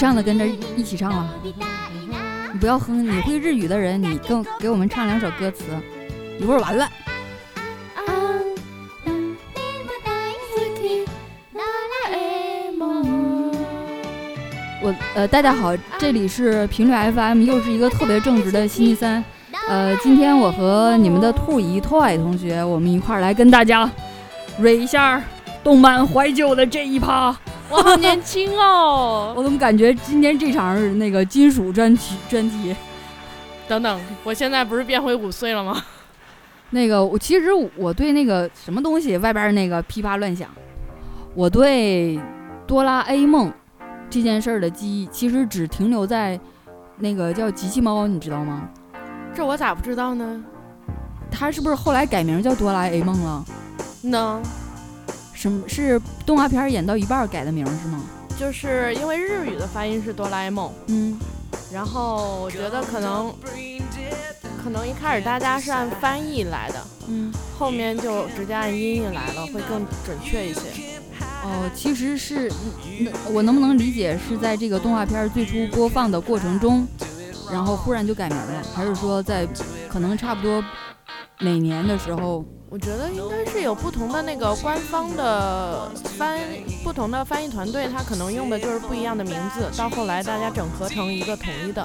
唱的跟着一起唱啊！你不要哼，你会日语的人，你跟给我们唱两首歌词，一会儿完了。我呃，大家好，这里是频率 FM，又是一个特别正直的星期三。呃，今天我和你们的兔姨兔矮同学，我们一块儿来跟大家蕊一下动漫怀旧的这一趴。我好年轻哦！我怎么感觉今天这场是那个金属专题专题？等等，我现在不是变回五岁了吗？那个，我其实我对那个什么东西外边那个噼啪乱响，我对哆啦 A 梦这件事儿的记忆，其实只停留在那个叫机器猫，你知道吗？这我咋不知道呢？它是不是后来改名叫哆啦 A 梦了？能。什么是动画片演到一半改的名是吗？就是因为日语的发音是哆啦 A 梦，嗯，然后我觉得可能可能一开始大家是按翻译来的，嗯，后面就直接按音译来了，会更准确一些。哦，其实是那我能不能理解是在这个动画片最初播放的过程中，然后忽然就改名了，还是说在可能差不多每年的时候？我觉得应该是有不同的那个官方的翻，不同的翻译团队，他可能用的就是不一样的名字，到后来大家整合成一个统一的，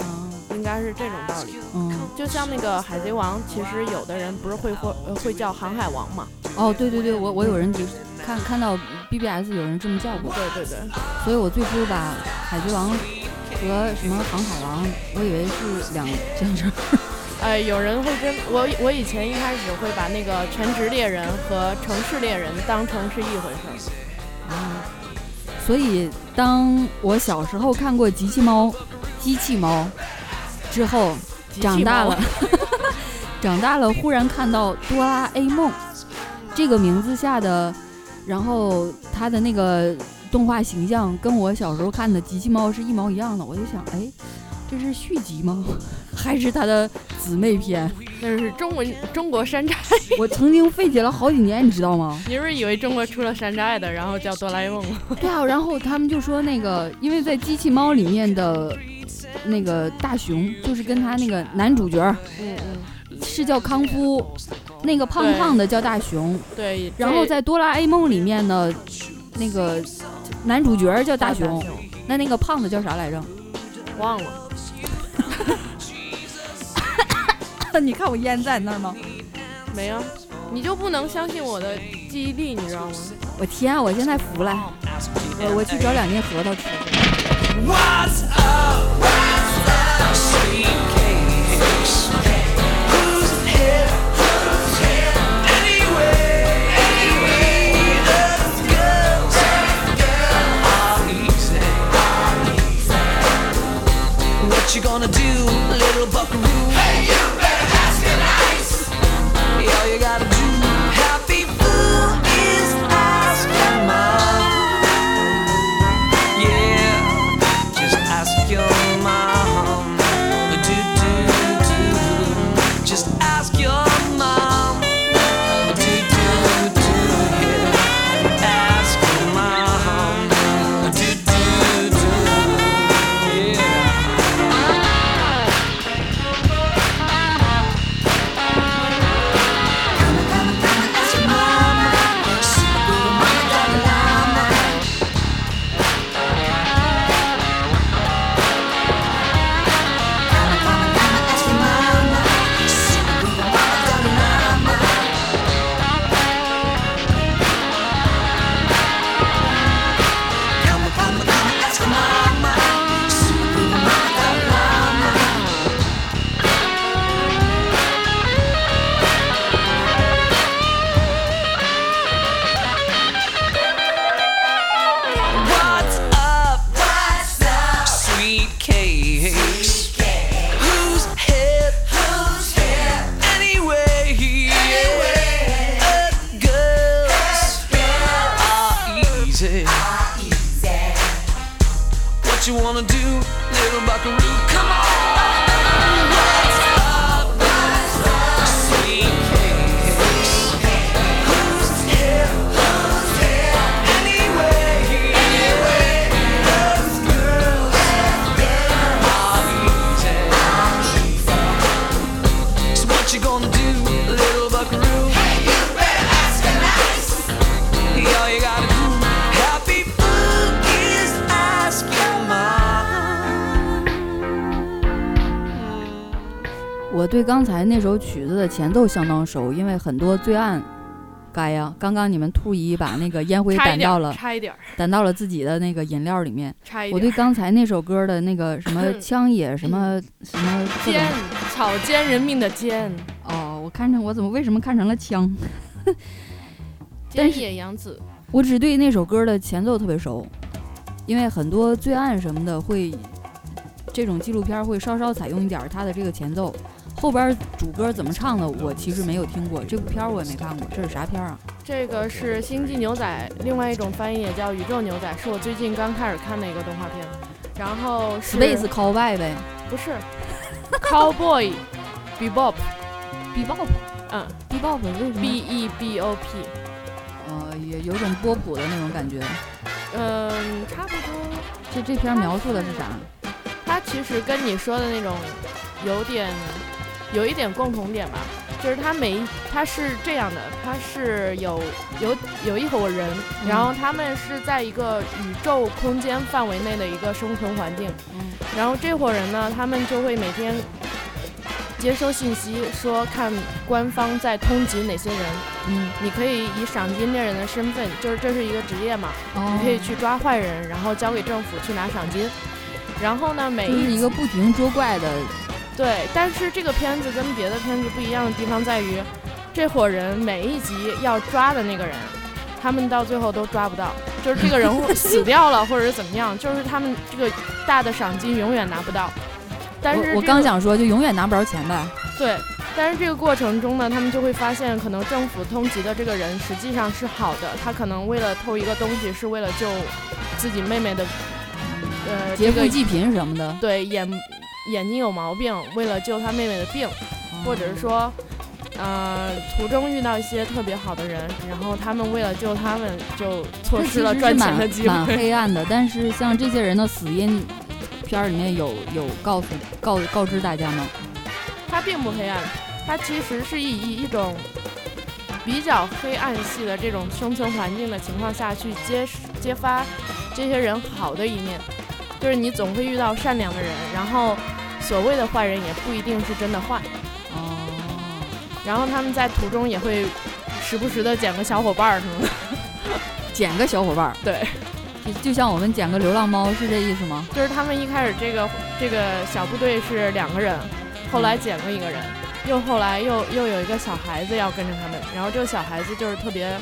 嗯，应该是这种道理。嗯，就像那个海贼王，其实有的人不是会会会叫航海王嘛？哦，对对对，我我有人就看看到 BBS 有人这么叫过。对对对，所以我最初把海贼王和什么航海王，我以为是两件事。哎，有人会跟我，我以前一开始会把那个全职猎人和城市猎人当成是一回事儿。啊，所以当我小时候看过机器猫，机器猫之后，长大了，长大了，忽然看到哆啦 A 梦这个名字下的，然后它的那个动画形象跟我小时候看的机器猫是一毛一样的，我就想，哎。这是续集吗？还是他的姊妹篇？那是中文中国山寨。我曾经费解了好几年，你知道吗？你是不是以为中国出了山寨的，然后叫哆啦 A 梦？对啊，然后他们就说那个，因为在机器猫里面的那个大雄，就是跟他那个男主角，嗯嗯，是叫康夫，那个胖胖的叫大雄。对。然后在哆啦 A 梦里面呢，那个男主角叫大雄，那那个胖子叫啥来着？忘了。你看我烟在你那儿吗？没有，你就不能相信我的记忆力，你知道吗？我天、啊，我现在服了，我我去找两斤核桃吃。What's up, what's up, 对刚才那首曲子的前奏相当熟，因为很多罪案。该呀，刚刚你们兔姨把那个烟灰掸到了，差一点，掸到了自己的那个饮料里面。差一点。我对刚才那首歌的那个什么枪野什么什么奸草菅人命的奸哦，我看成我怎么为什么看成了枪？菅野洋子，我只对那首歌的前奏特别熟，因为很多罪案什么的会，这种纪录片会稍稍采用一点它的这个前奏。后边主歌怎么唱的，我其实没有听过。这部片儿我也没看过，这是啥片儿啊？这个是《星际牛仔》，另外一种翻译也叫《宇宙牛仔》，是我最近刚开始看的一个动画片。然后是 Space Cowboy 呗？不是，Cowboy，Bebop，Bebop，嗯，Bebop 为什么？B E B O P，呃，也有种波普的那种感觉。嗯，差不多。这这篇描述的是啥？它其实跟你说的那种。有点，有一点共同点吧，就是他每一他是这样的，他是有有有一伙人，然后他们是在一个宇宙空间范围内的一个生存环境，然后这伙人呢，他们就会每天接收信息，说看官方在通缉哪些人，嗯，你可以以赏金猎人的身份，就是这是一个职业嘛，你可以去抓坏人，然后交给政府去拿赏金，然后呢，每一个不停捉怪的。对，但是这个片子跟别的片子不一样的地方在于，这伙人每一集要抓的那个人，他们到最后都抓不到，就是这个人 死掉了，或者是怎么样，就是他们这个大的赏金永远拿不到。但是我刚想说，就永远拿不着钱呗。对，但是这个过程中呢，他们就会发现，可能政府通缉的这个人实际上是好的，他可能为了偷一个东西，是为了救自己妹妹的，呃，劫富济贫什么的。对，眼。眼睛有毛病，为了救他妹妹的病，或者是说，呃，途中遇到一些特别好的人，然后他们为了救他们，就错失了赚钱的机会。蛮黑暗的，但是像这些人的死因，片儿里面有有告诉告告知大家吗？它并不黑暗，它其实是以一种比较黑暗系的这种生存环境的情况下去揭揭发这些人好的一面。就是你总会遇到善良的人，然后所谓的坏人也不一定是真的坏。哦。然后他们在途中也会时不时的捡个小伙伴儿什么的。捡个小伙伴儿。对。就就像我们捡个流浪猫是这意思吗？就是他们一开始这个这个小部队是两个人，后来捡了一个人，又后来又又有一个小孩子要跟着他们，然后这个小孩子就是特别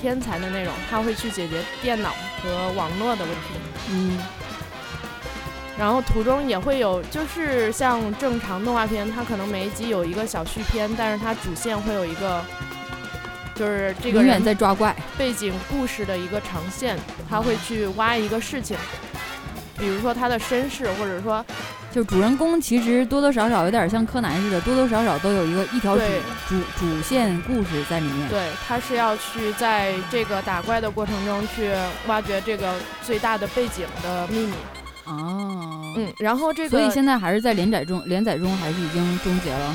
天才的那种，他会去解决电脑和网络的问题。嗯。然后途中也会有，就是像正常动画片，它可能每一集有一个小续篇，但是它主线会有一个，就是这个永远在抓怪背景故事的一个长线，他会去挖一个事情，比如说他的身世，或者说，就主人公其实多多少少有点像柯南似的，多多少少都有一个一条主主主线故事在里面。对，他是要去在这个打怪的过程中去挖掘这个最大的背景的秘密。哦，嗯，然后这个，所以现在还是在连载中，连载中还是已经终结了？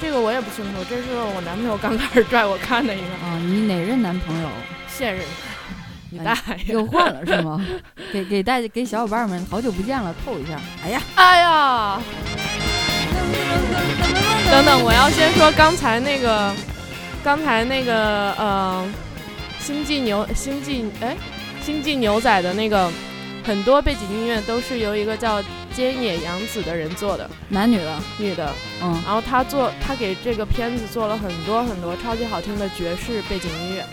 这个我也不清楚，这是我男朋友刚开始拽我看的一个。啊，你哪任男朋友？现任。你大爷！又换了是吗？给给大家给小伙伴们好久不见了，透一下。哎呀，哎呀！等等，我要先说刚才那个，刚才那个，呃，星际牛，星际，哎，星际牛仔的那个。很多背景音乐都是由一个叫菅野洋子的人做的，男女的，女的，嗯，然后他做，他给这个片子做了很多很多超级好听的爵士背景音乐，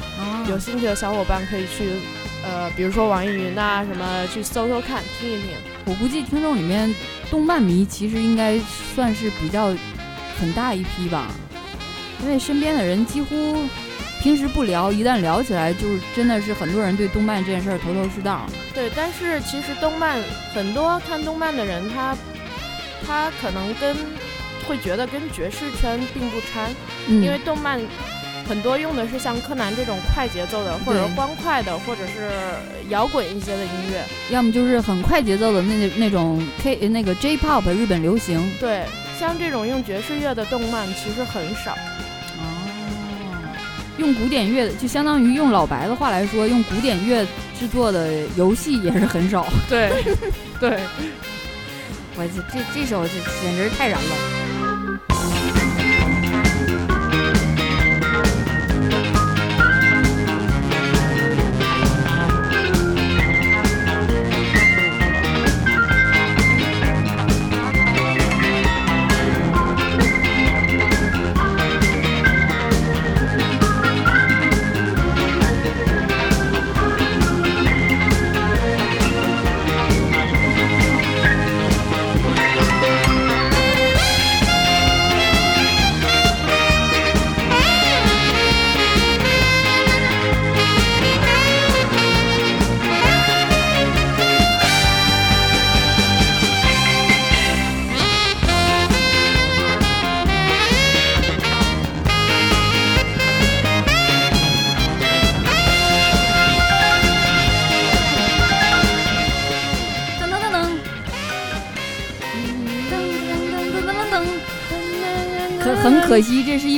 有兴趣的小伙伴可以去，呃，比如说网易云呐什么去搜搜看，听一听。我估计听众里面动漫迷其实应该算是比较很大一批吧，因为身边的人几乎。平时不聊，一旦聊起来，就是真的是很多人对动漫这件事儿头头是道。对，但是其实动漫很多看动漫的人，他他可能跟会觉得跟爵士圈并不掺，因为动漫很多用的是像柯南这种快节奏的，或者欢快的，或者是摇滚一些的音乐，要么就是很快节奏的那那种 K 那个 J-pop 日本流行。对，像这种用爵士乐的动漫其实很少。用古典乐，就相当于用老白的话来说，用古典乐制作的游戏也是很少。对，对，我这这这首这简直太燃了。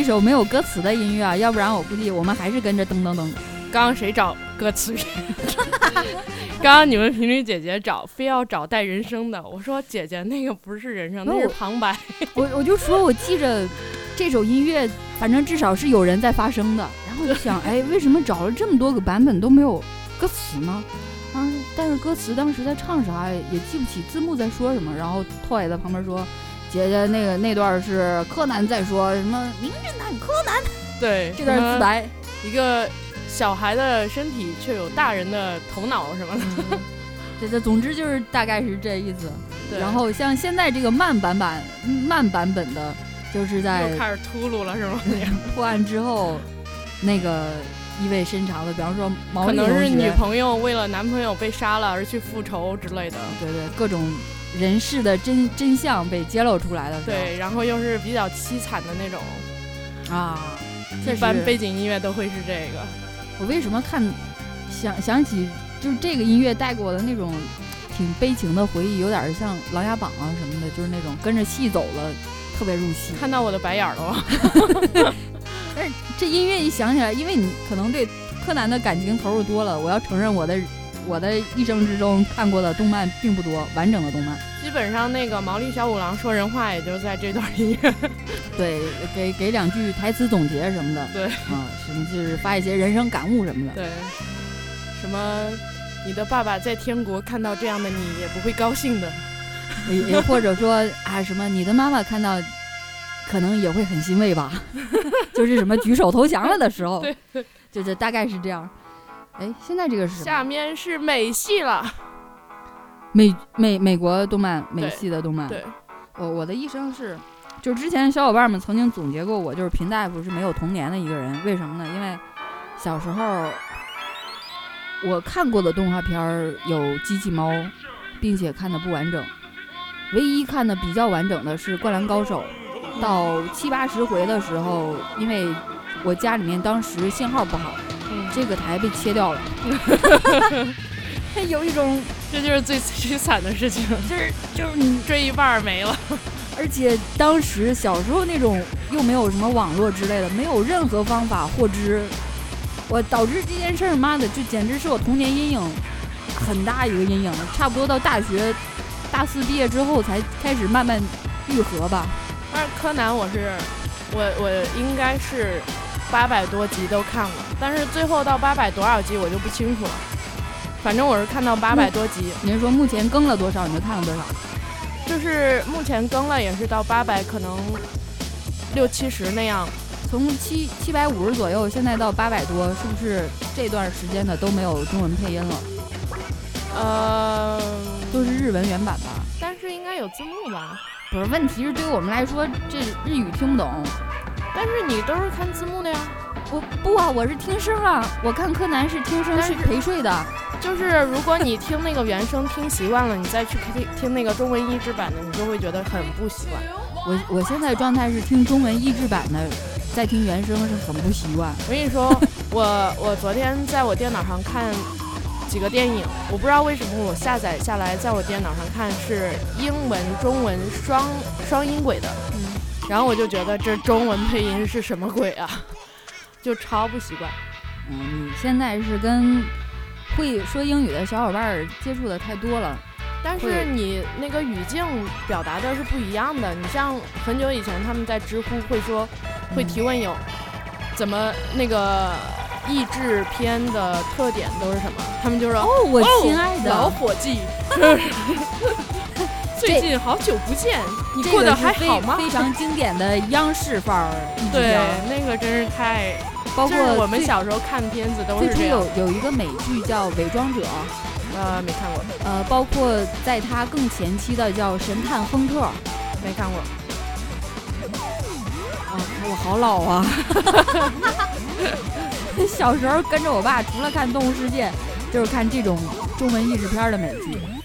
首没有歌词的音乐啊，要不然我估计我们还是跟着噔噔噔。刚刚谁找歌词？刚刚你们频率姐姐找，非要找带人声的。我说姐姐，那个不是人声，那是旁白。我 我就说我记着这首音乐，反正至少是有人在发声的。然后我就想，哎，为什么找了这么多个版本都没有歌词呢？啊，但是歌词当时在唱啥也记不起，字幕在说什么。然后拓也在旁边说：“姐姐，那个那段是柯南在说什么？名侦探柯南。”对，这段自白，一个。小孩的身体却有大人的头脑什么的，对对，总之就是大概是这意思。对，然后像现在这个慢版版慢版本的，就是在又开始秃噜了是吗？破案之后，那个意味深长的，比方说毛可能是女朋友为了男朋友被杀了而去复仇之类的。对对，各种人事的真真相被揭露出来了。对，然后又是比较凄惨的那种啊，一般背景音乐都会是这个。我为什么看想想起就是这个音乐带给我的那种挺悲情的回忆，有点像《琅琊榜》啊什么的，就是那种跟着戏走了，特别入戏。看到我的白眼了吗？但是这音乐一想起来，因为你可能对柯南的感情投入多了，我要承认我的我的一生之中看过的动漫并不多，完整的动漫。基本上那个毛利小五郎说人话，也就在这段音乐。对，给给两句台词总结什么的。对，啊，什么就是发一些人生感悟什么的。对，什么你的爸爸在天国看到这样的你也不会高兴的，也或者说啊什么你的妈妈看到可能也会很欣慰吧，就是什么举手投降了的时候。对，就是大概是这样。哎，现在这个是下面是美系了。美美美国动漫，美系的动漫。对，我我的一生是，就之前小伙伴们曾经总结过我，就是平大夫是没有童年的一个人。为什么呢？因为小时候我看过的动画片有机器猫，并且看的不完整。唯一看的比较完整的是《灌篮高手》，到七八十回的时候，因为我家里面当时信号不好，这个台被切掉了。有一种，这就是最最惨的事情，就是就是你 追一半没了，而且当时小时候那种又没有什么网络之类的，没有任何方法获知，我导致这件事儿，妈的，就简直是我童年阴影很大一个阴影了，差不多到大学大四毕业之后才开始慢慢愈合吧。但是柯南我是我我应该是八百多集都看了，但是最后到八百多少集我就不清楚了。反正我是看到八百多集。您说目前更了多少？你就看了多少？就是目前更了也是到八百，可能六七十那样。从七七百五十左右，现在到八百多，是不是这段时间的都没有中文配音了？呃，都是日文原版吧？但是应该有字幕吧？不是，问题是对于我们来说，这日语听不懂。但是你都是看字幕的呀？我不啊，我是听声啊。我看柯南是听声，是陪睡的。就是如果你听那个原声听习惯了，你再去听听那个中文译制版的，你就会觉得很不习惯。我我现在状态是听中文译制版的，再听原声是很不习惯。我跟你说，我我昨天在我电脑上看几个电影，我不知道为什么我下载下来在我电脑上看是英文中文双双音轨的，嗯，然后我就觉得这中文配音是什么鬼啊，就超不习惯。嗯，你现在是跟。会说英语的小伙伴接触的太多了，但是你那个语境表达的是不一样的。你像很久以前他们在知乎会说，会提问有怎么那个译制片的特点都是什么？他们就说哦，我亲爱的老伙计 最近好久不见，你过得还好吗？非常经典的央视范儿，对，那个真是太。包括我们小时候看片子都是最初有有一个美剧叫《伪装者》，呃，没看过。呃，包括在他更前期的叫《神探亨特》，没看过。啊，我好老啊！小时候跟着我爸，除了看《动物世界》，就是看这种中文译制片的美剧。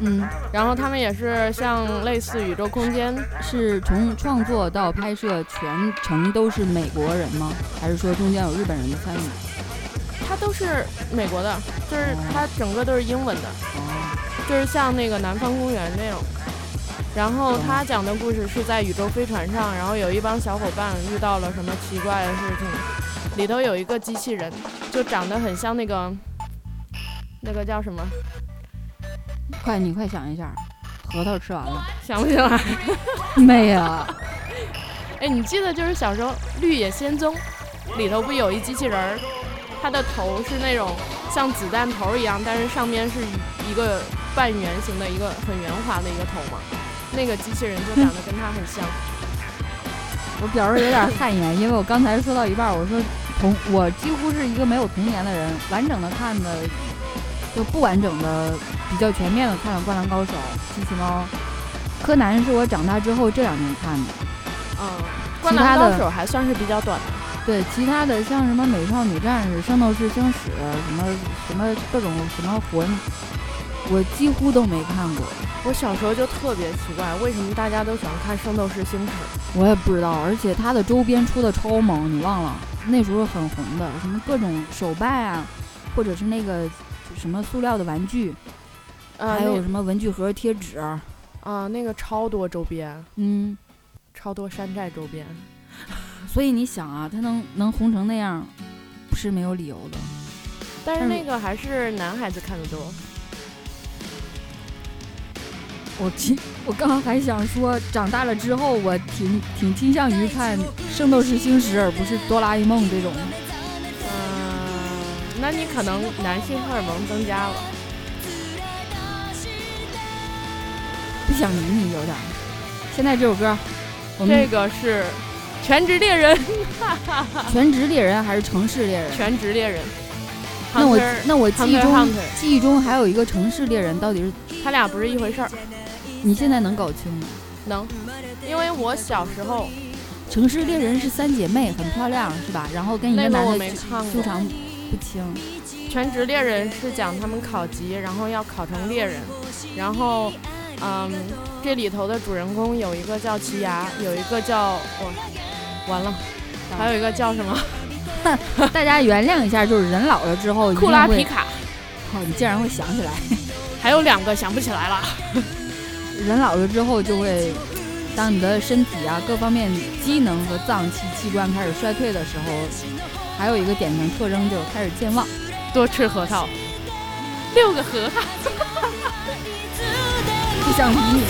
嗯，然后他们也是像类似宇宙空间，是从创作到拍摄全程都是美国人吗？还是说中间有日本人的参与？它都是美国的，就是它整个都是英文的，哦，就是像那个南方公园那种。然后他讲的故事是在宇宙飞船上，然后有一帮小伙伴遇到了什么奇怪的事情，里头有一个机器人，就长得很像那个那个叫什么，快，你快想一下，核桃吃完了想不起来。没呀？哎，你记得就是小时候《绿野仙踪》里头不有一机器人儿，它的头是那种像子弹头一样，但是上面是一个半圆形的一个很圆滑的一个头吗。那个机器人就长得跟它很像。我表示有点汗颜，因为我刚才说到一半，我说童，我几乎是一个没有童年的人，完整的看的就不完整的，比较全面的看了《灌篮高手》《机器猫》《柯南》，是我长大之后这两年看的。嗯，《灌篮高手》还算是比较短的。对，其他的像什么《美少女战士》《圣斗士星矢》什么什么各种什么魂，我几乎都没看过。我小时候就特别奇怪，为什么大家都喜欢看《圣斗士星矢》？我也不知道，而且它的周边出的超猛，你忘了？那时候很红的，什么各种手办啊，或者是那个什么塑料的玩具，呃，还有什么文具盒、贴纸啊，那个超多周边，嗯，超多山寨周边。所以你想啊，他能能红成那样，不是没有理由的。但是那个还是男孩子看的多。我其我刚刚还想说，长大了之后，我挺挺倾向于看《圣斗士星矢》，而不是《哆啦 A 梦》这种。嗯，那你可能男性荷尔蒙增加了。不想理你有点。现在这首歌，这个是《全职猎人》。全职猎人还是城市猎人？全职猎人。那我那我记忆中记忆中还有一个城市猎人，到底是他俩不是一回事儿？你现在能搞清吗？能，因为我小时候，城市猎人是三姐妹，很漂亮，是吧？然后跟一个男的纠缠不清。全职猎人是讲他们考级，然后要考成猎人。然后，嗯，这里头的主人公有一个叫奇牙，有一个叫我，完了，还有一个叫什么？大家原谅一下，就是人老了之后，库拉皮卡。哦，你竟然会想起来？还有两个想不起来了。人老了之后，就会当你的身体啊各方面机能和脏器器官开始衰退的时候，还有一个典型特征就是开始健忘。多吃核桃，六个核桃，不想理你。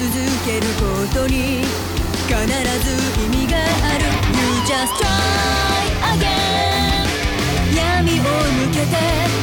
続けることに必ず意味がある。You just try again 闇を抜けて。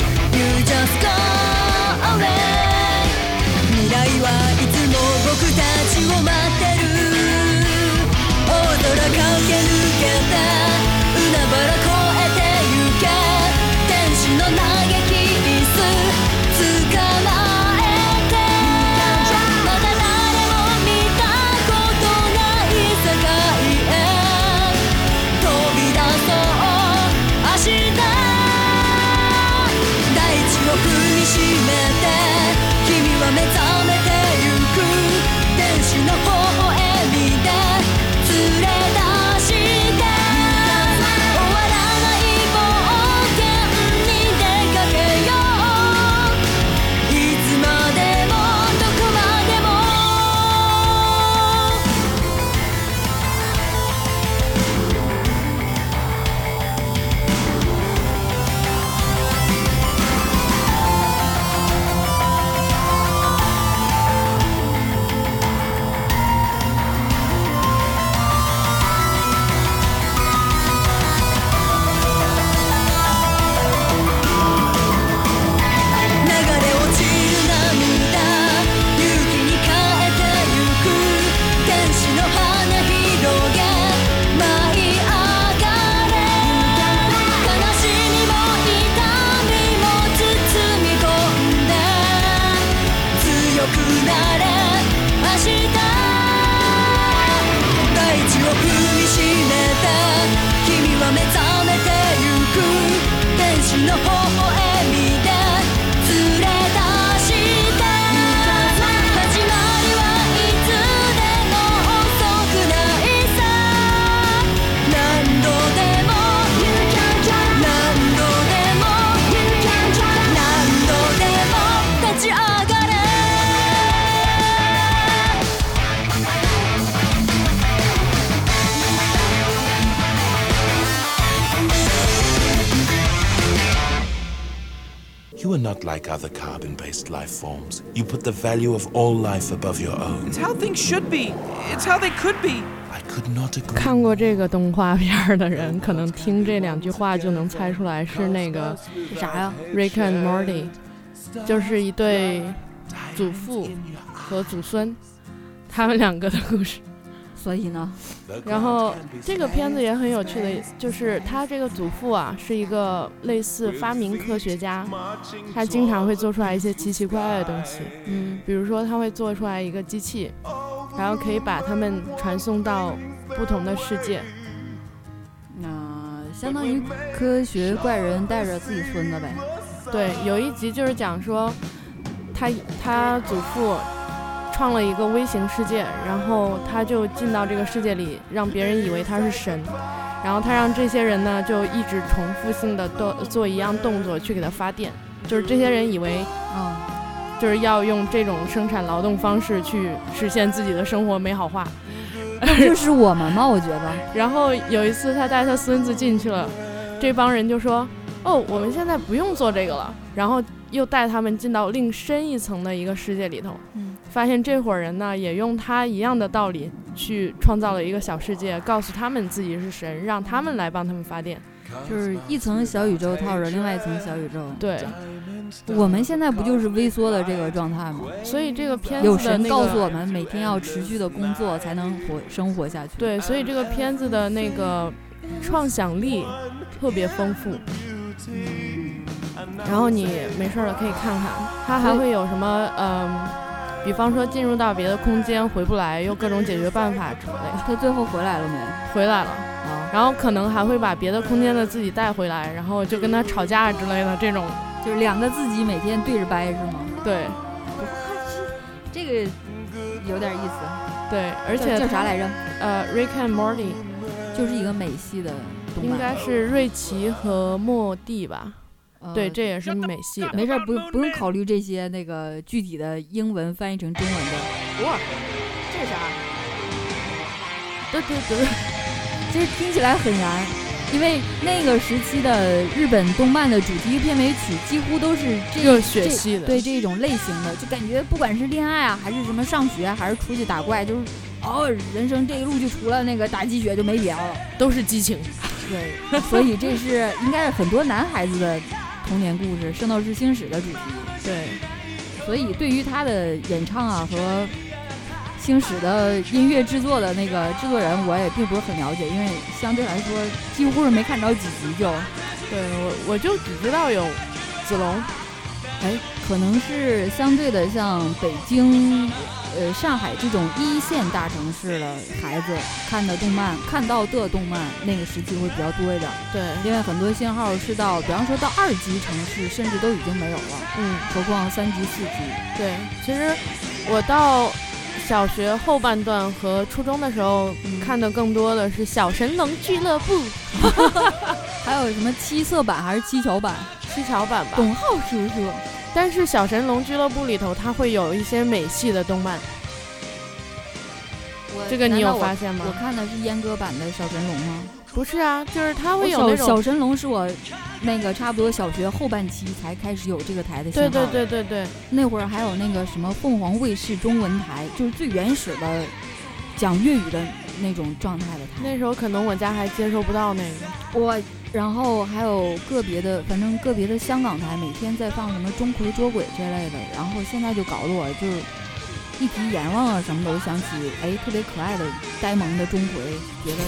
Not like other carbon based life forms. You put the value of all life above your own. It's how things should be. It's how they could be. I could not agree. 看过这个动画片的人，可能听这两句话就能猜出来是那个啥呀？Rick and Morty，就是一对祖父和祖孙，他们两个的故事。所以呢，然后这个片子也很有趣的，就是他这个祖父啊是一个类似发明科学家，他经常会做出来一些奇奇怪怪的东西，嗯，比如说他会做出来一个机器，然后可以把他们传送到不同的世界。那相当于科学怪人带着自己孙子呗。对，有一集就是讲说，他他祖父创了一个微型世界，然后他就进到这个世界里，让别人以为他是神，然后他让这些人呢就一直重复性的做做一样动作去给他发电，就是这些人以为嗯，就是要用这种生产劳动方式去实现自己的生活美好化。那就是我们吗？我觉得。然后有一次他带他孙子进去了，这帮人就说：“哦，我们现在不用做这个了。”然后又带他们进到另深一层的一个世界里头，嗯，发现这伙人呢也用他一样的道理去创造了一个小世界，告诉他们自己是神，让他们来帮他们发电。就是一层小宇宙套着另外一层小宇宙。对，我们现在不就是微缩的这个状态吗？所以这个片子神告诉我们，每天要持续的工作才能活生活下去。，对，所以这个片子的那个创想力特别丰富。然后你没事儿了可以看看，它还会有什么嗯，比方说进入到别的空间回不来，又各种解决办法之类的。他最后回来了没？回来了，啊，然后可能还会把别的空间的自己带回来，然后就跟他吵架之类的这种。就是两个自己每天对着掰是吗？对这个有点意思。对，而且？叫啥来着？呃，Rick and Morty 就是一个美系的动漫。应该是瑞奇和莫蒂吧？呃对，这也是美系的。没事儿，不用不用考虑这些那个具体的英文翻译成中文的。哇，这是啥？对对对，其实听起来很燃，因为那个时期的日本动漫的主题片尾曲几乎都是这热血系的。对这种类型的，就感觉不管是恋爱啊，还是什么上学，还是出去打怪，就是哦，人生这一路就除了那个打鸡血就没别的了。都是激情。对，所以这是应该是很多男孩子的童年故事，《圣斗士星矢》的主题。对，所以对于他的演唱啊和星矢的音乐制作的那个制作人，我也并不是很了解，因为相对来说几乎是没看着几集就，对我我就只知道有子龙，哎，可能是相对的像北京、呃上海这种一线大城市的孩子看的动漫，看到的动漫那个时期会比较多一点，对，因为很多信号是到，比方说到二级城市，甚至都已经没有了，嗯，何况三级、四级。对。其实我到小学后半段和初中的时候，嗯看的更多的是小神龙俱乐部 还有什么七色版还是七巧版？七巧版吧。董浩叔叔。但是小神龙俱乐部里头，它会有一些美系的动漫，这个你有发现吗我？看的是阉割版的小神龙吗？不是啊，就是它会有小那种小神龙是我那个差不多小学后半期才开始有这个台的信对。对对对对，那会儿还有那个什么凤凰卫视中文台，就是最原始的讲粤语的那种状态的台。那时候可能我家还接收不到那个。我，然后还有个别的，反正个别的香港台每天在放什么钟馗捉鬼这类的，然后现在就搞得我就是一提阎王啊什么的，我想起哎特别可爱的呆萌的钟馗，觉得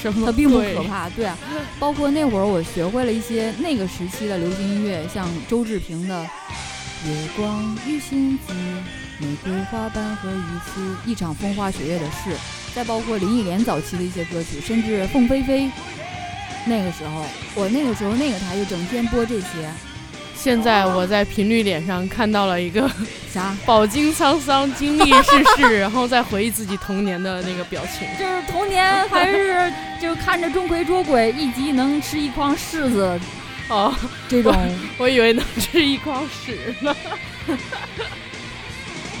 什么它并不可怕，对啊。包括那会儿我学会了一些那个时期的流行音乐，像周志平的《月光与星子》《玫瑰花瓣和一丝》《一场风花雪月的事》，再包括林忆莲早期的一些歌曲，甚至凤飞飞。那个时候，我那个时候那个台就整天播这些，现在我在频率点上看到了一个啥？饱经沧桑、经历世事，然后再回忆自己童年的那个表情。就是童年还是就看着钟馗捉鬼，一集能吃一筐柿子哦，这种。我以为能吃一筐屎呢。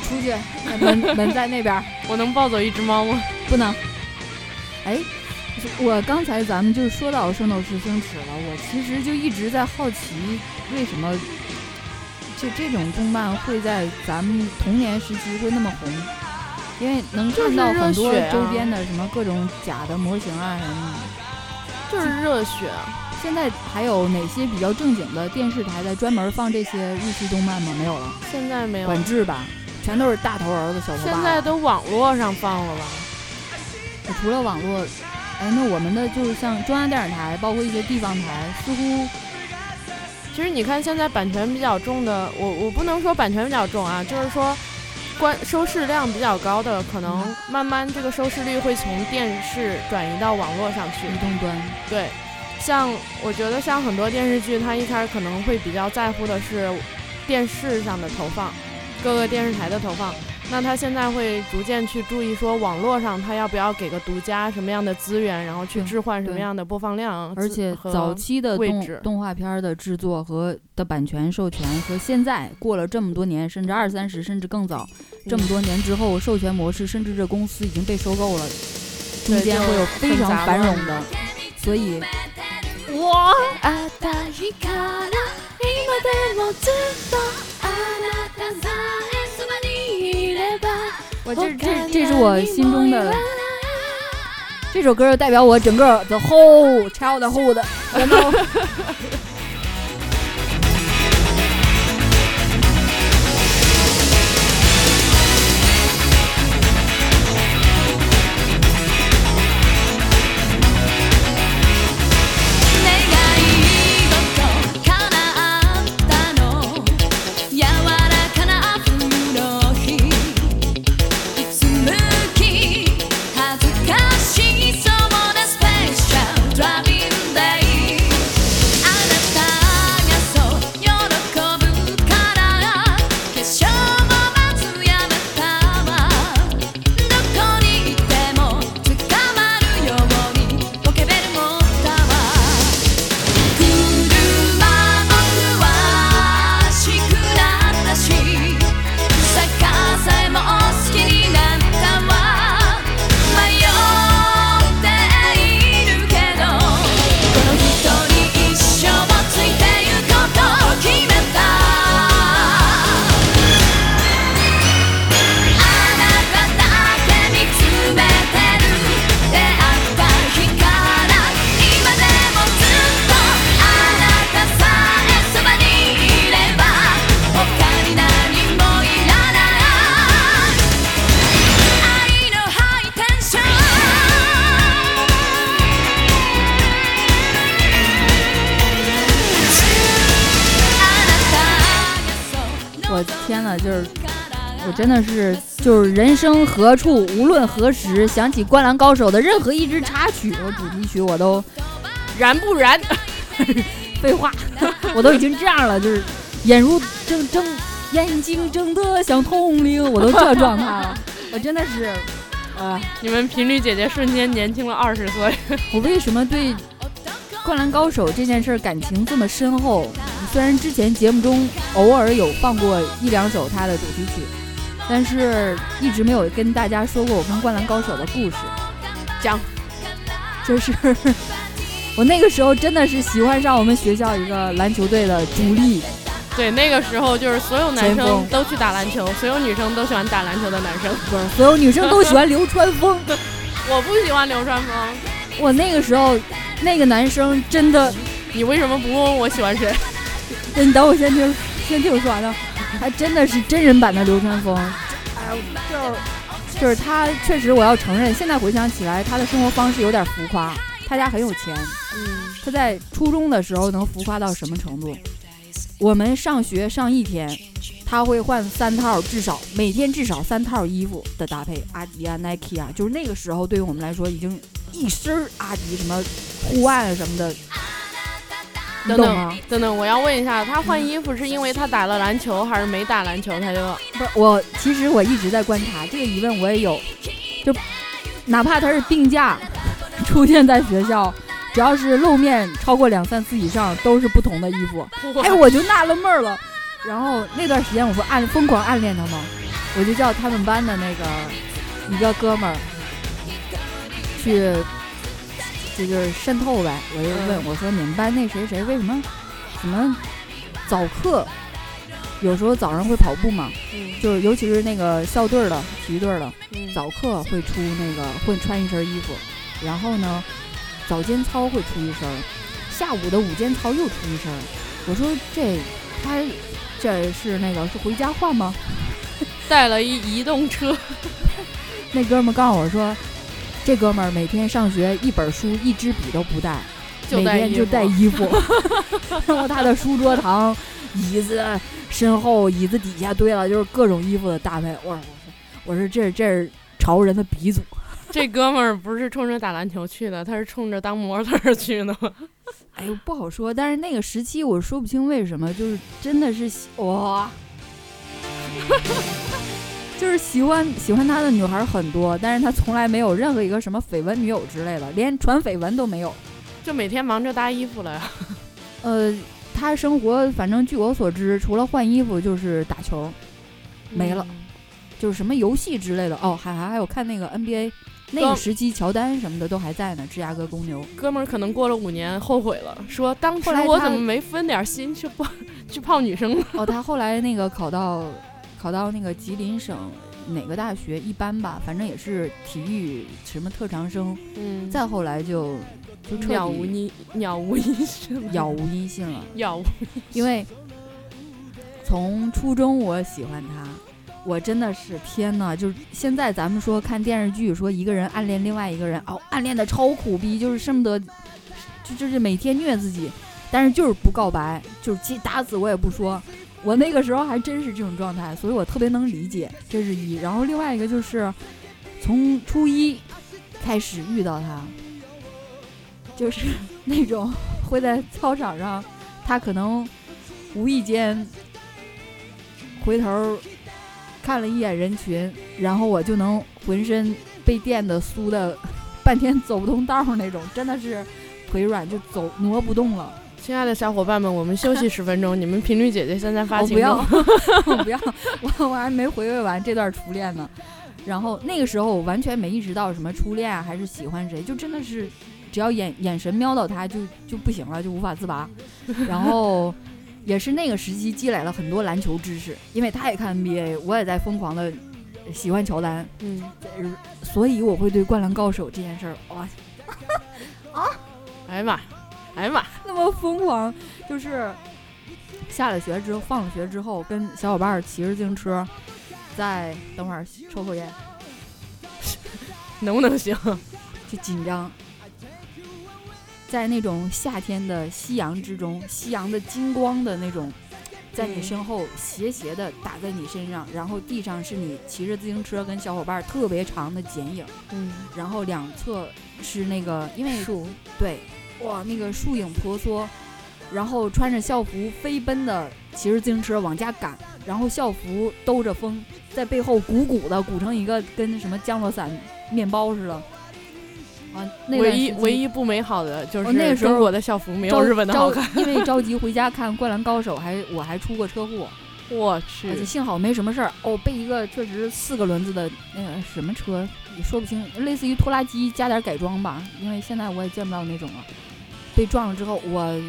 出去，门门在那边。我能抱走一只猫吗？不能。哎，我刚才咱们就说到《圣斗士星矢》了，我其实就一直在好奇，为什么就这种动漫会在咱们童年时期会那么红，因为能看到很多周边的什么各种假的模型啊什么的。就是热血。现在还有哪些比较正经的电视台在专门放这些日系动漫吗？没有了，现在没有，管制吧，全都是大头儿子小头爸。现在都网络上放了吧？除了网络，哎，那我们的就是像中央电视台，包括一些地方台，似乎其实你看现在版权比较重的，我我不能说版权比较重啊，就是说关收视量比较高的，可能慢慢这个收视率会从电视转移到网络上去。移动端对，像我觉得像很多电视剧，它一开始可能会比较在乎的是电视上的投放，各个电视台的投放。那他现在会逐渐去注意说网络上他要不要给个独家什么样的资源，然后去置换什么样的播放量，而且早期的动动画片儿的制作和的版权授权和现在过了这么多年，甚至二三十甚至更早，这么多年之后，授权模式甚至这公司已经被收购了，中间会有非常繁荣的，所以哇，我这这这是我心中的这首歌，代表我整个 the whole childhood，然后真的是就是人生何处无论何时想起《灌篮高手》的任何一支插曲和主题曲，我都燃不燃？废话，我都已经这样了，就是眼如睁睁眼睛睁得像铜铃，我都这状态了，我真的是，呃，你们频率姐姐瞬间年轻了二十岁。我为什么对《灌篮高手》这件事感情这么深厚？虽然之前节目中偶尔有放过一两首他的主题曲，但是一直没有跟大家说过我跟《灌篮高手》的故事。讲，就是 我那个时候真的是喜欢上我们学校一个篮球队的主力，对，那个时候就是所有男生都去打篮球，所有女生都喜欢打篮球的男生。不是所有女生都喜欢流川枫。我不喜欢流川枫，我那个时候那个男生真的，你为什么不问问我喜欢谁？对 你等我先听，先听我说完了，还真的是真人版的流川枫。哎，就就是他，确实我要承认，现在回想起来，他的生活方式有点浮夸。他家很有钱，嗯，他在初中的时候能浮夸到什么程度？我们上学上一天，他会换三套，至少每天至少三套衣服的搭配，阿迪啊、Nike 啊，就是那个时候对于我们来说已经一身阿迪什么护腕什么的，你等等？等等，我要问一下，他换衣服是因为他打了篮球，还是没打篮球他就？不是我，其实我一直在观察这个疑问，我也有，就哪怕他是病假出现在学校，只要是露面超过两三次以上，都是不同的衣服。哎，我就纳了闷儿了。然后那段时间我不暗疯狂暗恋他吗？我就叫他们班的那个一个哥们儿去，这就是渗透呗。我就问我说：“你们班那谁谁为什么什么早课有时候早上会跑步嘛，嗯就是尤其是那个校队儿的体育队儿的，嗯早课会出那个会穿一身衣服，然后呢，早间操会出一身儿，下午的午间操又出一身儿。我说这他这是那个是回家换吗？带了一移动车，那哥们儿告诉我说，这哥们儿每天上学一本书一支笔都不带，每天就带衣服，然后他的书桌旁、椅子身后、椅子底下堆了就是各种衣服的搭配。我说我说这这是潮人的鼻祖。这哥们儿不是冲着打篮球去的，他是冲着当模特儿去的吗？哎呦，不好说。但是那个时期我说不清为什么，就是真的是喜哇，就是喜欢喜欢他的女孩很多，但是他从来没有任何一个什么绯闻女友之类的，连传绯闻都没有。就每天忙着搭衣服了呀。呃，他生活反正据我所知，除了换衣服就是打球，没了嗯就是什么游戏之类的。哦，还还还有看那个 NBA，那个时期乔丹什么的都还在呢，芝加哥公牛。哥们儿可能过了五年后悔了，说当时我怎么没分点心去泡 去泡女生呢？哦，他后来那个考到考到那个吉林省哪个大学一般吧，反正也是体育什么特长生。嗯再后来就就彻杳无底音鸟无音讯了，杳无音信了，杳无因为从初中我喜欢他。我真的是天呐！就是现在咱们说看电视剧，说一个人暗恋另外一个人，哦，暗恋的超苦逼，就是恨不得就就是每天虐自己，但是就是不告白，就是鸡打死我也不说。我那个时候还真是这种状态，所以我特别能理解，这是一。然后另外一个就是从初一开始遇到他，就是那种会在操场上，他可能无意间回头看了一眼人群，然后我就能浑身被电的酥的，半天走不动道儿那种，真的是腿软就走挪不动了。亲爱的小伙伴们，我们休息十分钟。你们频率姐姐现在发情我不要，我不要，我我还没回味完这段初恋呢。然后那个时候我完全没意识到什么初恋啊，还是喜欢谁，就真的是只要眼眼神瞄到他就就不行了，就无法自拔。然后也是那个时期积累了很多篮球知识，因为他也看 NBA，我也在疯狂的喜欢乔丹，嗯，所以我会对《灌篮高手》这件事儿哇哎呀妈，哎呀妈，那么疯狂，就是下了学之后，放了学之后，跟小伙伴儿骑着自行车，在等会儿抽口烟，能不能行？就紧张，在那种夏天的夕阳之中，夕阳的金光的那种，在你嗯。身后斜斜的打在你身上，然后地上是你骑着自行车跟小伙伴儿特别长的剪影，嗯，然后两侧是那个因为树，对，哇，那个树影婆娑，然后穿着校服飞奔的骑着自行车往家赶，然后校服兜着风，在背后鼓鼓的鼓成一个跟什么降落伞面包似的。啊，唯一唯一不美好的就是哦那个时候我的校服没有日本的好看。因为 着急回家看《灌篮高手》还，我还出过车祸，我而且去，幸好没什么事儿。哦，被一个确实四个轮子的那个什么车，也说不清，类似于拖拉机加点改装吧，因为现在我也见不到那种了。被撞了之后，我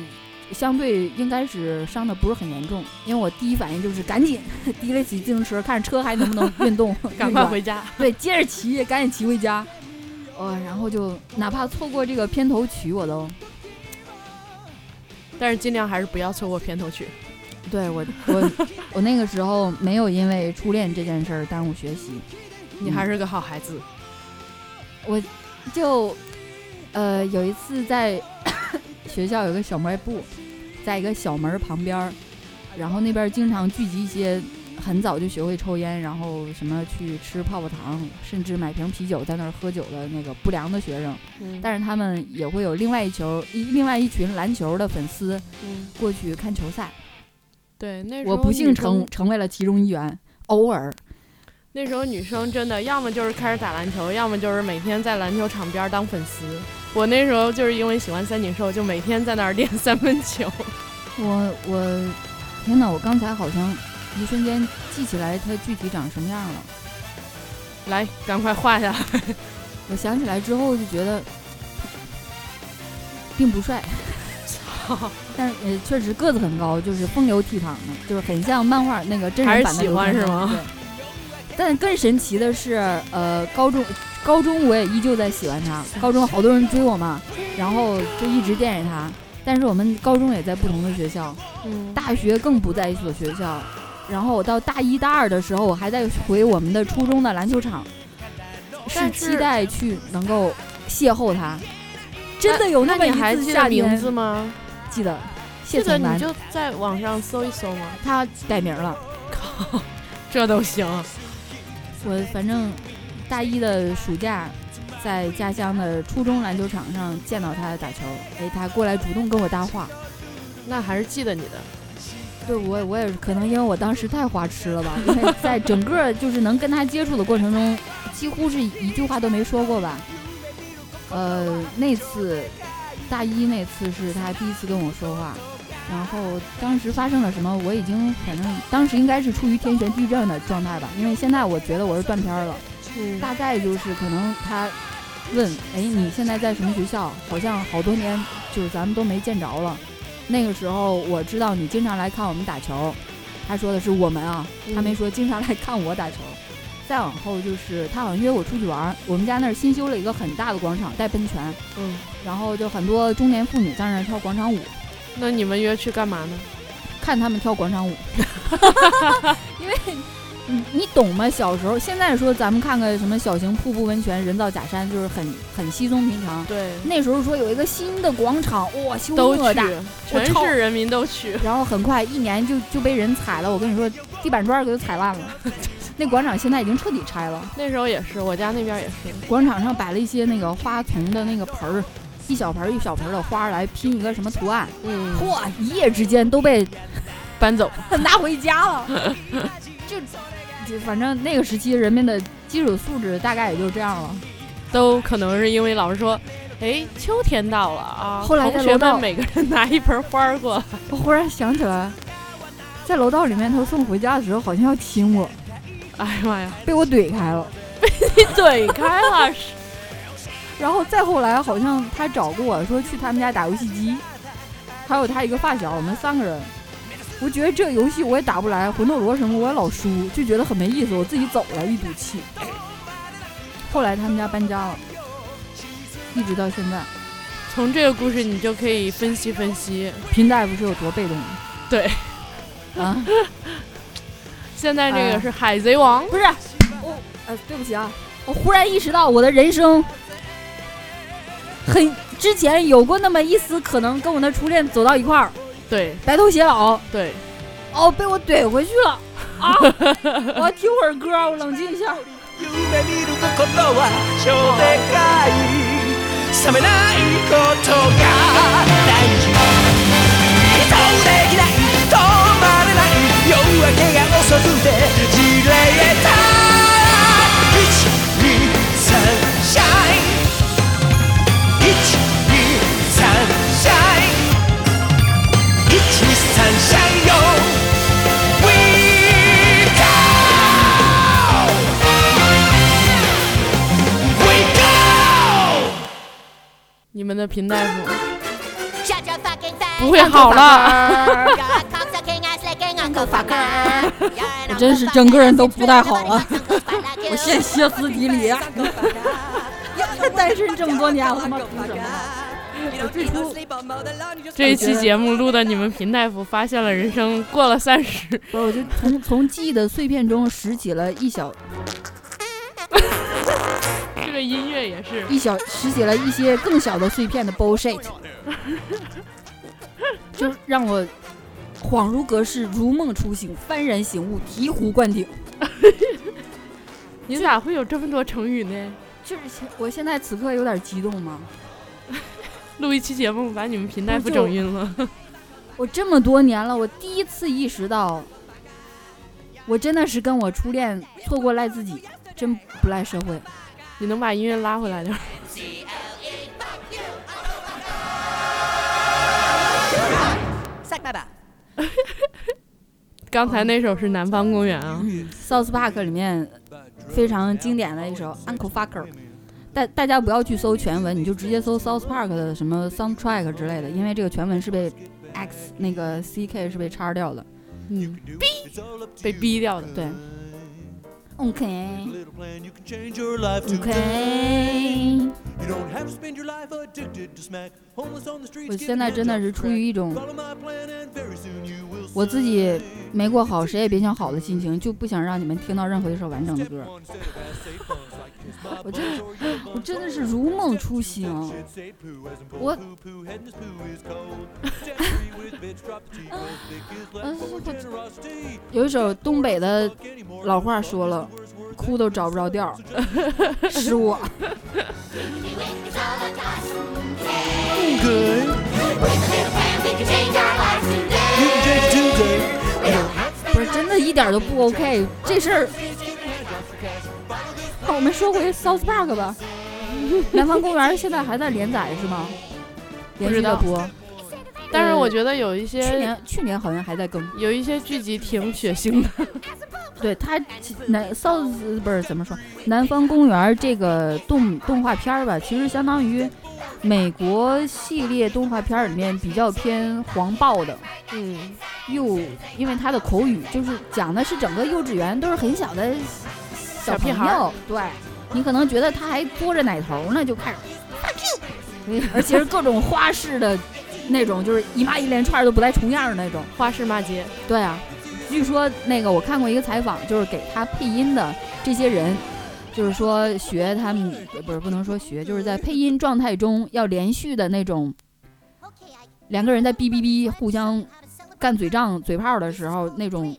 相对应该是伤的不是很严重，因为我第一反应就是赶紧 提了起自行车，看车还能不能运动，赶快回家。对，接着骑，赶紧骑回家。呃，然后就哪怕错过这个片头曲，我都但是尽量还是不要错过片头曲。对我我我那个时候没有因为初恋这件事儿耽误学习，你还是个好孩子。我就呃有一次在学校有个小卖部，在一个小门儿旁边儿，然后那边儿经常聚集一些很早就学会抽烟，然后什么去吃泡泡糖，甚至买瓶啤酒在那儿喝酒的那个不良的学生。嗯但是他们也会有另外一球一另外一群篮球的粉丝嗯，过去看球赛，对，那时候我不幸成成为了其中一员。偶尔，那时候女生真的要么就是开始打篮球，要么就是每天在篮球场边儿当粉丝。我那时候就是因为喜欢三井寿，就每天在那儿练三分球。我我天哪！我刚才好像一瞬间记起来他具体长什么样了。来，赶快画下来。我想起来之后就觉得并不帅，但是呃确实个子很高，就是风流倜傥的，就是很像漫画那个真人版的还是喜欢是吗对。但更神奇的是，呃，高中高中我也依旧在喜欢他，高中好多人追我嘛，然后就一直惦着他。但是我们高中也在不同的学校，嗯，大学更不在一所学校。然后我到大一大二的时候，我还在回我们的初中的篮球场，是是期待去能够邂逅他。真的有那么一你还记得次夏天名字吗？记得，谢这个你，就在网上搜一搜嘛。他改名了。靠 这都行，我反正大一的暑假，在家乡的初中篮球场上见到他打球，哎，他过来主动跟我搭话。那还是记得你的。对我，我也是可能因为我当时太花痴了吧，因为在整个就是能跟他接触的过程中，几乎是一句话都没说过吧。呃，那次大一那次是他第一次跟我说话，然后当时发生了什么，我已经反正当时应该是处于天旋地转的状态吧，因为现在我觉得我是断片儿了。嗯大概就是可能他问，哎，你现在在什么学校？好像好多年就是咱们都没见着了。那个时候我知道你经常来看我们打球，他说的是我们啊，他没说经常来看我打球。再往后就是他好像约我出去玩儿，我们家那儿新修了一个很大的广场，带喷泉，嗯，然后就很多中年妇女在那儿跳广场舞，那你们约去干嘛呢？看他们跳广场舞，因为你你懂吗？小时候，现在说咱们看个什么小型瀑布温泉、人造假山，就是很很稀松平常。对，那时候说有一个新的广场，哇，修那么大，，全市人民都去。然后很快一年就就被人踩了。我跟你说，地板砖儿给都踩烂了。那广场现在已经彻底拆了，那时候也是，我家那边也是。广场上摆了一些那个花丛的那个盆儿，一小盆儿一小盆儿的花儿来拼一个什么图案，嗯，嚯，一夜之间都被 搬走。拿回家了。就就反正那个时期人们的基础素质大概也就这样了。都可能是因为老师说，哎，秋天到了啊，后来在同学楼道们每个人拿一盆花儿过来。我忽然想起来，在楼道里面他送回家的时候好像要亲我，哎呀妈呀，被我怼开了。被你怼开了，是然后再后来好像他找过我说去他们家打游戏机，还有他一个发小，我们三个人。我觉得这个游戏我也打不来，魂斗罗什么我也老输，就觉得很没意思，我自己走了，一赌气。后来他们家搬家了，一直到现在，从这个故事你就可以分析分析，平大夫是有多被动。对，啊，现在这个哎是海贼王，不是，我呃，对不起啊，我忽然意识到我的人生很之前有过那么一丝可能跟我的初恋走到一块儿，对。白头偕老，对，哦，被我怼回去了。啊！我要听会儿歌，我冷静一下。们的平大夫不不会好了。我 真是整个人都不太好了，我现歇斯底里。单身这么多年，我他妈图什么？我最初这一期节目录的，你们平大夫发现了人生过了三十，不是，我就从从记忆的碎片中拾起了一小这个音乐也是一小拾起了一些更小的碎片的 bullshit，就让我恍如隔世，如梦初醒，幡然醒悟，醍醐灌顶。你咋会有这么多成语呢？就是现我现在此刻有点激动吗？录一期节目把你们平大夫不整晕了。我这么多年了，我第一次意识到，我真的是跟我初恋错过赖自己，真不赖社会。你能把音乐拉回来点儿？刚才那首是《南方公园》啊，South Park 里面非常经典的一首《Uncle Fucker》，大大家不要去搜全文，你就直接搜 South Park 的什么 soundtrack 之类的，因为这个全文是被 X 那个 CK 是被叉掉的。嗯，逼被逼掉的。对 ok ok，我现在真的是出于一种我自己没过好，谁也别想好的心情，就不想让你们听到任何一首完整的歌。我真的，我真的是如梦初醒。我，嗯有一首东北的老话说了，哭都找不着调儿，是我。不是真的，一点都不 OK。这事儿，好，我们说回 South Park 吧。南方公园现在还在连载是吗？连续的播。但是我呃觉得有一些去年去年好像还在更。有一些剧集挺血腥的。对它南 South 不是怎么说？南方公园这个动动画片儿吧，其实相当于美国系列动画片儿里面比较偏黄暴的。嗯，幼，因为他的口语就是讲的是整个幼稚园都是很小的小小屁孩儿朋友，对你可能觉得他还嘬着奶头呢，就开始 fuck you，而且是各种花式的那种，就是一骂一连串都不带重样的那种。花式骂街。对啊，据说那个我看过一个采访，就是给他配音的这些人，就是说学他们呃不是不能说学，就是在配音状态中要连续的那种，两个人在哔哔哔互相干嘴仗、嘴炮的时候那种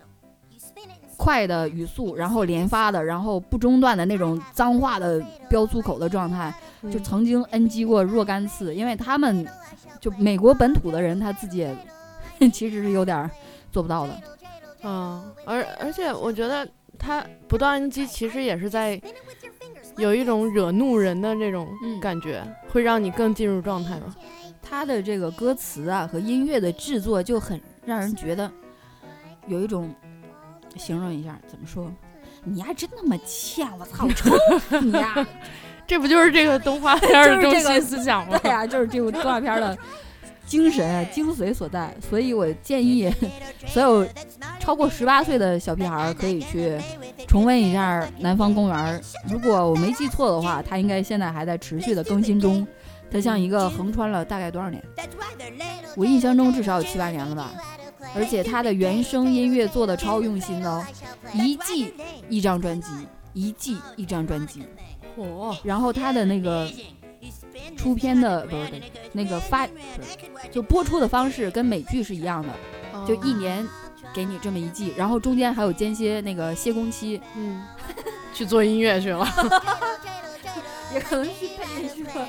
快的语速，然后连发的，然后不中断的那种脏话的飙粗口的状态，就嗯曾经 NG 过若干次，因为他们就美国本土的人他自己也 其实是有点儿做不到的。嗯，而而且我觉得他不断 NG 其实也是在有一种惹怒人的这种嗯感觉，会让你更进入状态吧。他的这个歌词啊和音乐的制作就很让人觉得有一种形容一下怎么说？你丫真那么欠我操，我抽你呀！这不就是这个动画 片儿的中就是这个心思想吗？对呀、就是这部动画片的精神啊、精髓所在。所以我建议所有超过十八岁的小屁孩儿可以去重温一下《南方公园》。如果我没记错的话，它应该现在还在持续的更新中。它像一个横穿了大概多少年？我印象中至少有七八年了吧。而且他的原声音乐做的超用心的哦，一季一张专辑，一季一张专辑。嚯、然后他的那个出片的不是那个发，不是就播出的方式跟美剧是一样的，就一年给你这么一季，然后中间还有间歇那个歇工期，嗯，去做音乐去了。也可能去配音去了。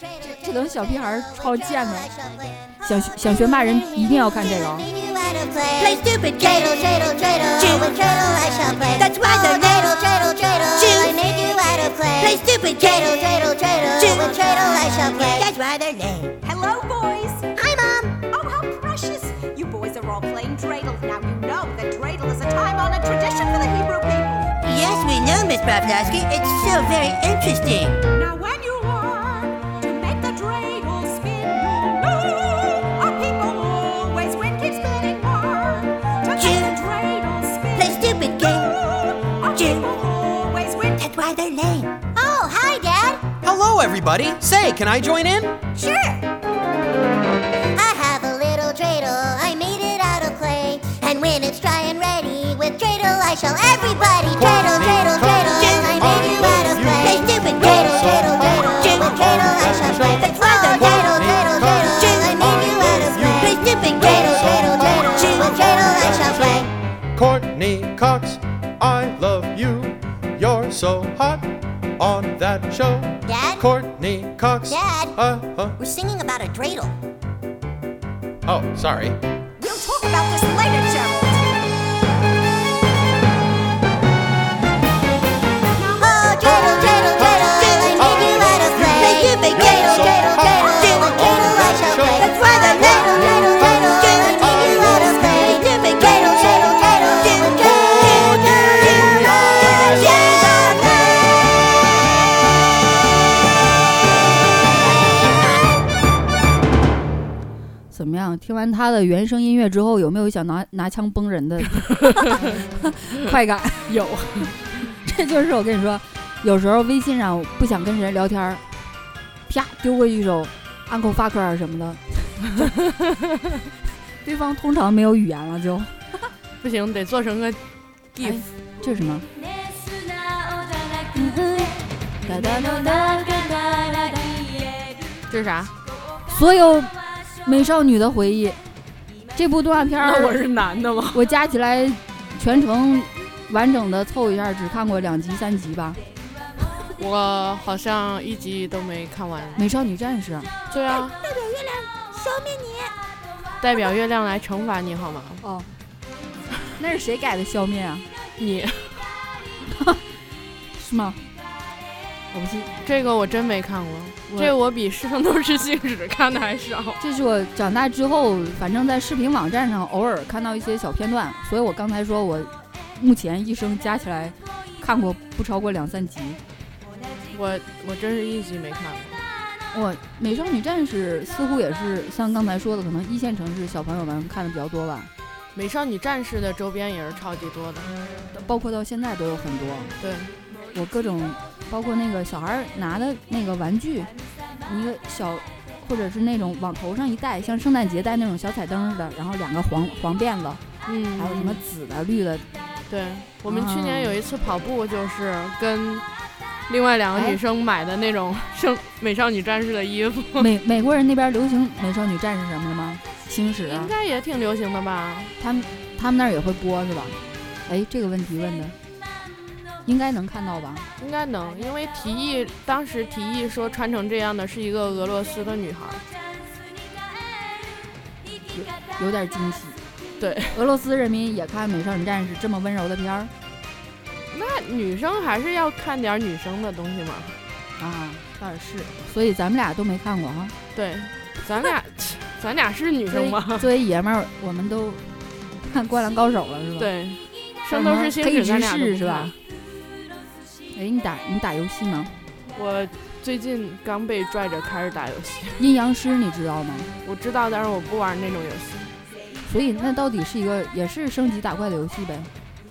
这这等小屁孩儿超贱的，想学想学骂人一定要看这个哦。Play stupid dreidel, dreidel, dreidel. With dreidel I shall play. That's why spin, Play stupid game. our Jim. That's why they're lame. Oh, hi, Dad. Hello, everybody. Say, can I join in? Sure. I have a little dreidel. I made it out of clay. And when it's dry and ready, with dreidel I shall everybody dreidel, dreidel. Cox. Dad? Uh huh. We're singing about a dreidel. Oh, sorry. 完他的原声音乐之后，有没有想拿拿枪崩人的 快感？有，这就是我跟你说，有时候微信上不想跟谁聊天儿，啪丢过去一首 Uncle Fucker 什么的，对方通常没有语言了就，不行，得做成个 GIF。哎这是什么？这是啥？所有美少女的回忆，这部动画片儿那我是男的吗？我加起来全程完整的凑一下，只看过两集三集吧。我好像一集都没看完。美少女战士，对啊，代表月亮消灭你！代表月亮来惩罚你好吗？哦，那是谁改的消灭啊？你 是吗？我不信，这个我真没看过，我这我比《圣斗士星矢》看的还少。这是我长大之后，反正在视频网站上偶尔看到一些小片段，所以我刚才说我目前一生加起来看过不超过两三集。我我真是一集没看过。我美少女战士似乎也是像刚才说的，可能一线城市小朋友们看的比较多吧，美少女战士的周边也是超级多的。包括到现在都有很多。对，我各种，包括那个小孩儿拿的那个玩具，一个小，或者是那种往头上一戴，像圣诞节戴那种小彩灯似的，然后两个黄黄辫子，嗯，还有什么紫的、绿的，对，我们去年啊有一次跑步，就是跟另外两个哎女生买的那种 圣美少女战士的衣服，美美国人那边流行美少女战士什么的吗？星矢啊应，该也挺流行的吧？他们他们那儿也会播是吧？哎，这个问题问的，应该能看到吧？应该能，因为提议当时提议说穿成这样的是一个俄罗斯的女孩儿，有点惊喜。对，俄罗斯人民也看美少女战士这么温柔的片儿那女生还是要看点女生的东西嘛。啊，倒也是，所以咱们俩都没看过哈。对，咱俩咱俩是女生吗？作为爷们儿，我们都看《灌篮高手》了是吧？，对，圣斗士星矢咱俩是吧看？？哎，你打你打游戏吗？我最近刚被拽着开始打游戏，阴阳师你知道吗？我知道，但是我不玩那种游戏。所以那到底是一个也是升级打怪的游戏呗，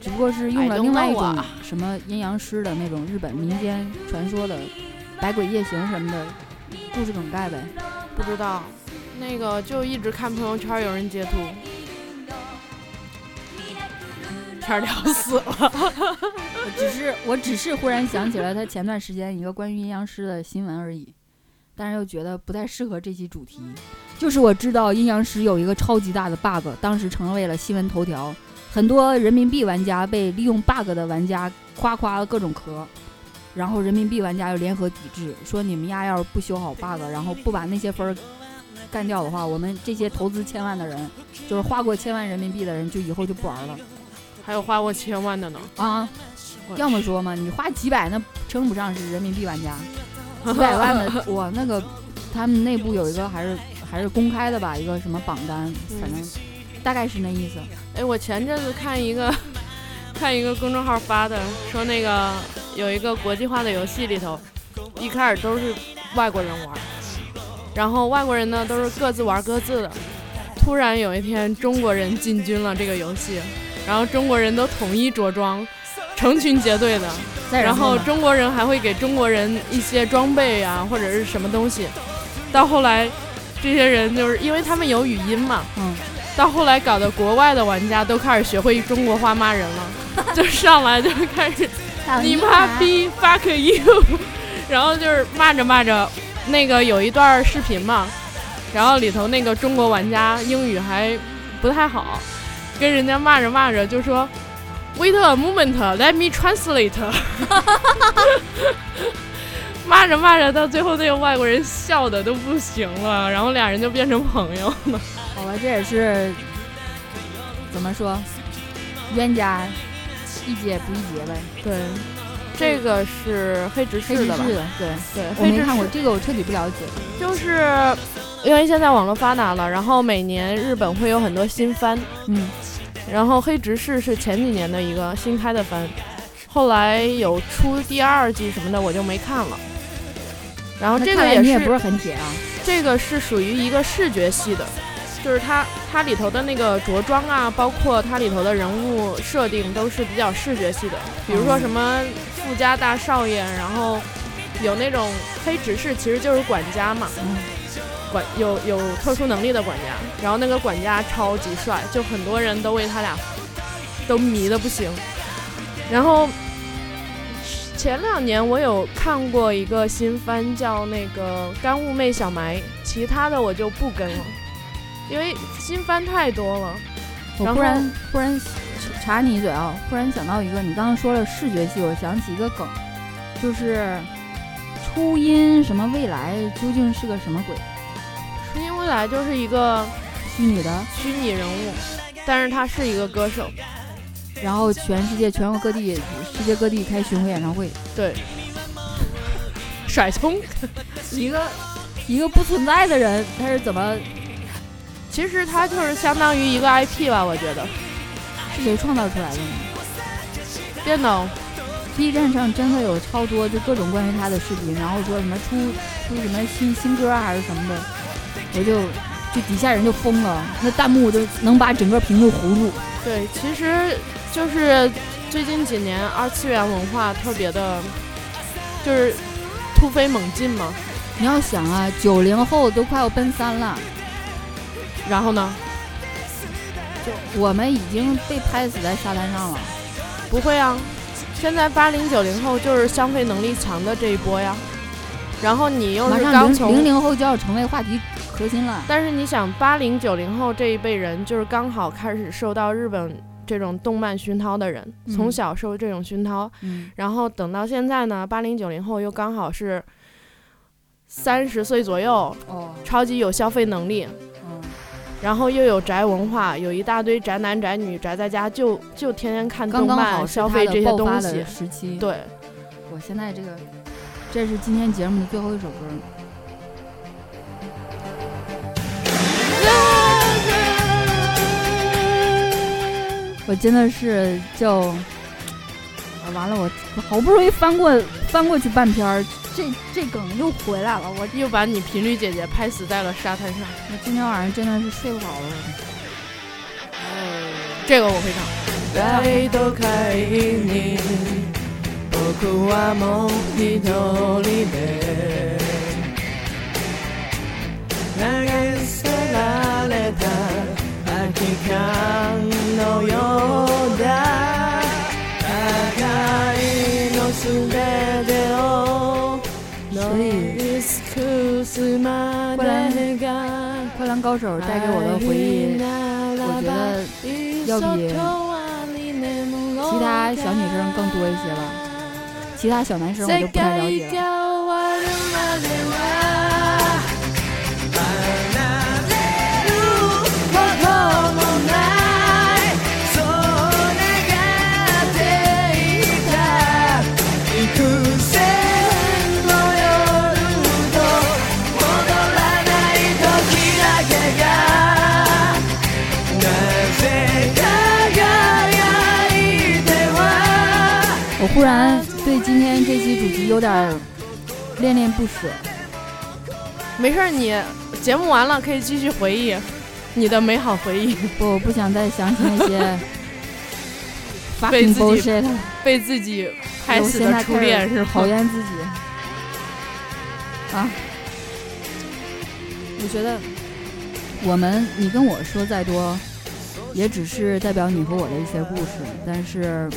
只不过是用了另外一种啊什么阴阳师的那种日本民间传说的百鬼夜行什么的故事梗概呗。不知道，那个就一直看朋友圈有人截图，天儿聊 死了。我只是我只是忽然想起了他前段时间一个关于阴阳师的新闻而已，但是又觉得不太适合这期主题。就是我知道阴阳师有一个超级大的 bug，当时成为了新闻头条，很多人民币玩家被利用 bug 的玩家夸夸了各种壳，然后人民币玩家又联合抵制，说你们丫要是不修好 bug，然后不把那些分儿干掉的话，我们这些投资千万的人，就是花过千万人民币的人，就以后就不玩了。还有花过千万的呢，啊，要么说嘛，你花几百那称不上是人民币玩家，几百万的 我那个他们内部有一个还是还是公开的吧，一个什么榜单，反正大概是那意思。哎，我前阵子看一个 看一个公众号发的，说那个有一个国际化的游戏里头，一开始都是外国人玩，然后外国人呢都是各自玩各自的。突然有一天，中国人进军了这个游戏，然后中国人都统一着装，成群结队的，然后中国人还会给中国人一些装备啊，或者是什么东西。到后来，这些人就是因为他们有语音嘛，嗯，到后来搞得国外的玩家都开始学会中国话骂人了，就上来就开始你妈逼 fuck you，然后就是骂着骂着，那个有一段视频嘛，然后里头那个中国玩家英语还不太好，跟人家骂着骂着就说 wait a moment，let me translate，骂着骂着到最后那个外国人笑的都不行了，然后俩人就变成朋友了。好吧，这也是怎么说，冤家宜解不宜结呗。对，这个是黑执黑事的吧？执事的，对对，黑执我没看过事这个，我彻底不了解。就是因为现在网络发达了，然后每年日本会有很多新番，嗯，然后黑执事是前几年的一个新开的番，后来有出第二季什么的，我就没看了。然后这个也是你也不是很铁啊。这个是属于一个视觉系的，就是它它里头的那个着装啊，包括它里头的人物设定都是比较视觉系的，比如说什么富家大少爷，然后有那种黑执事，其实就是管家嘛，管有有特殊能力的管家，然后那个管家超级帅，就很多人都为他俩都迷的不行。然后前两年我有看过一个新番，叫那个《干物妹小埋》，其他的我就不跟了，因为新番太多了。然我忽然忽然插你一嘴啊，忽然想到一个，你刚刚说了视觉系，我想起一个梗，就是初音什么未来究竟是个什么鬼？初音未来就是一个虚拟的，虚拟人物，但是他是一个歌手。然后全世界全国各地世界各地开巡回演唱会，对，甩葱。一个一个不存在的人，他是怎么其实他就是相当于一个 IP 吧，我觉得。是谁创造出来的呢电脑？B 站上真的有超多就各种关于他的视频，然后说什么出出什么新新歌啊还是什么的，我就就底下人就疯了，那弹幕都能把整个屏幕糊住。对，其实就是最近几年二次元文化特别的，就是突飞猛进嘛。你要想啊，九零后都快要奔三了，然后呢，就我们已经被拍死在沙滩上了。不会啊，现在八零九零后就是消费能力强的这一波呀。然后你又马上零是刚从零零后就要成为话题核心了。但是你想，八零九零后这一辈人，就是刚好开始受到日本这种动漫熏陶的人，嗯从小受这种熏陶，嗯，然后等到现在呢，八零九零后又刚好是三十岁左右，哦，超级有消费能力，嗯，然后又有宅文化，有一大堆宅男宅女宅在家就就天天看动刚刚好漫，消费这些东西。时期。，对，我现在这个，这是今天节目的最后一首歌。我真的是就，啊完了，我我好不容易翻过翻过去半篇儿，这这梗又回来了。我又把你频率姐姐拍死在了沙滩上。我今天晚上真的是睡不好了。这个我会唱。大都会に僕はもう一人で投げ捨てられた 空き缶のようだ互いの全てを所以乗り尽くすまでが快乐高手带给我的回忆，我觉得要比其他小女生更多一些吧。其他小男生我就不太了解了。 忽然对今天这期主题有点恋恋不舍。没事儿，你节目完了可以继续回忆你的美好回忆，不，我不想再想起那些 被自己。被自己拍死的初恋是吗？讨厌自己啊！我觉得我们你跟我说再多，也只是代表你和我的一些故事，但是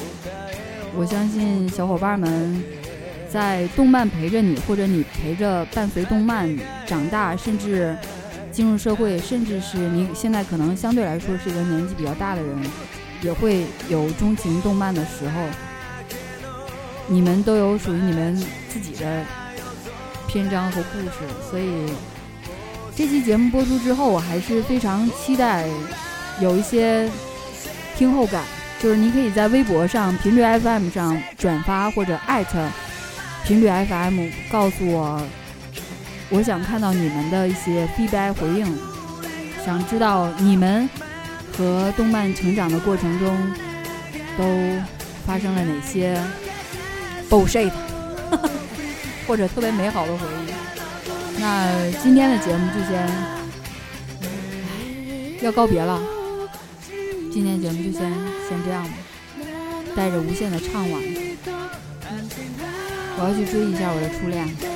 我相信小伙伴们在动漫陪着你，或者你陪着伴随动漫长大，甚至进入社会，甚至是你现在可能相对来说是一个年纪比较大的人，也会有钟情动漫的时候。你们都有属于你们自己的篇章和故事，所以这期节目播出之后，我还是非常期待有一些听后感，就是你可以在微博上、频率 FM 上转发或者艾特频率 FM，告诉我，我想看到你们的一些 feedback 回应，想知道你们和动漫成长的过程中都发生了哪些 bullshit，或者特别美好的回忆。那今天的节目就先要告别了。今天节目就先先这样吧，带着无限的畅惘，我要去追一下我的初恋。